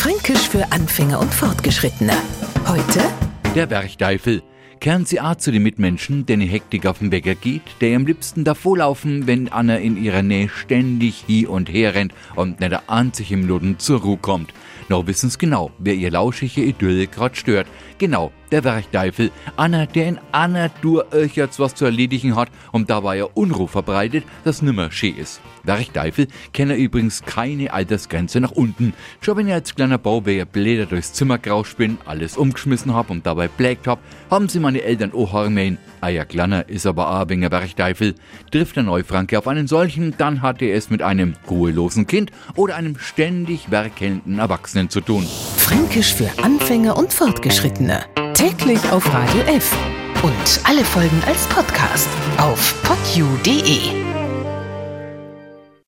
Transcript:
Fränkisch für Anfänger und Fortgeschrittene. Heute Der Bergteufel. Kehren Sie auch zu den Mitmenschen, denen Hektik auf den Wecker geht, der am liebsten davorlaufen, wenn Anna in ihrer Nähe ständig hier und her rennt und nicht sich im Minuten zur Ruhe kommt. Noch wissen's genau, wer ihr lauschige Idylle grad stört. Genau, der Werchteufel. Anna, der in Anna Dur jetzt was zu erledigen hat und dabei ja Unruhe verbreitet, das nimmer schee ist. Werchteufel kennen übrigens keine Altersgrenze nach unten. Schon wenn ihr als kleiner Bauwehr Blätter durchs Zimmer grausch bin, alles umgeschmissen hab und dabei blägt hab, haben sie meine Eltern auch hormein. Ah kleiner ist aber wegen Bergteufel. Trifft der Neufranke auf einen solchen, dann hat er es mit einem ruhelosen Kind oder einem ständig werkelnden Erwachsenen zu tun. Fränkisch für Anfänger und Fortgeschrittene. Täglich auf Radio F. Und alle Folgen als Podcast auf podu.de.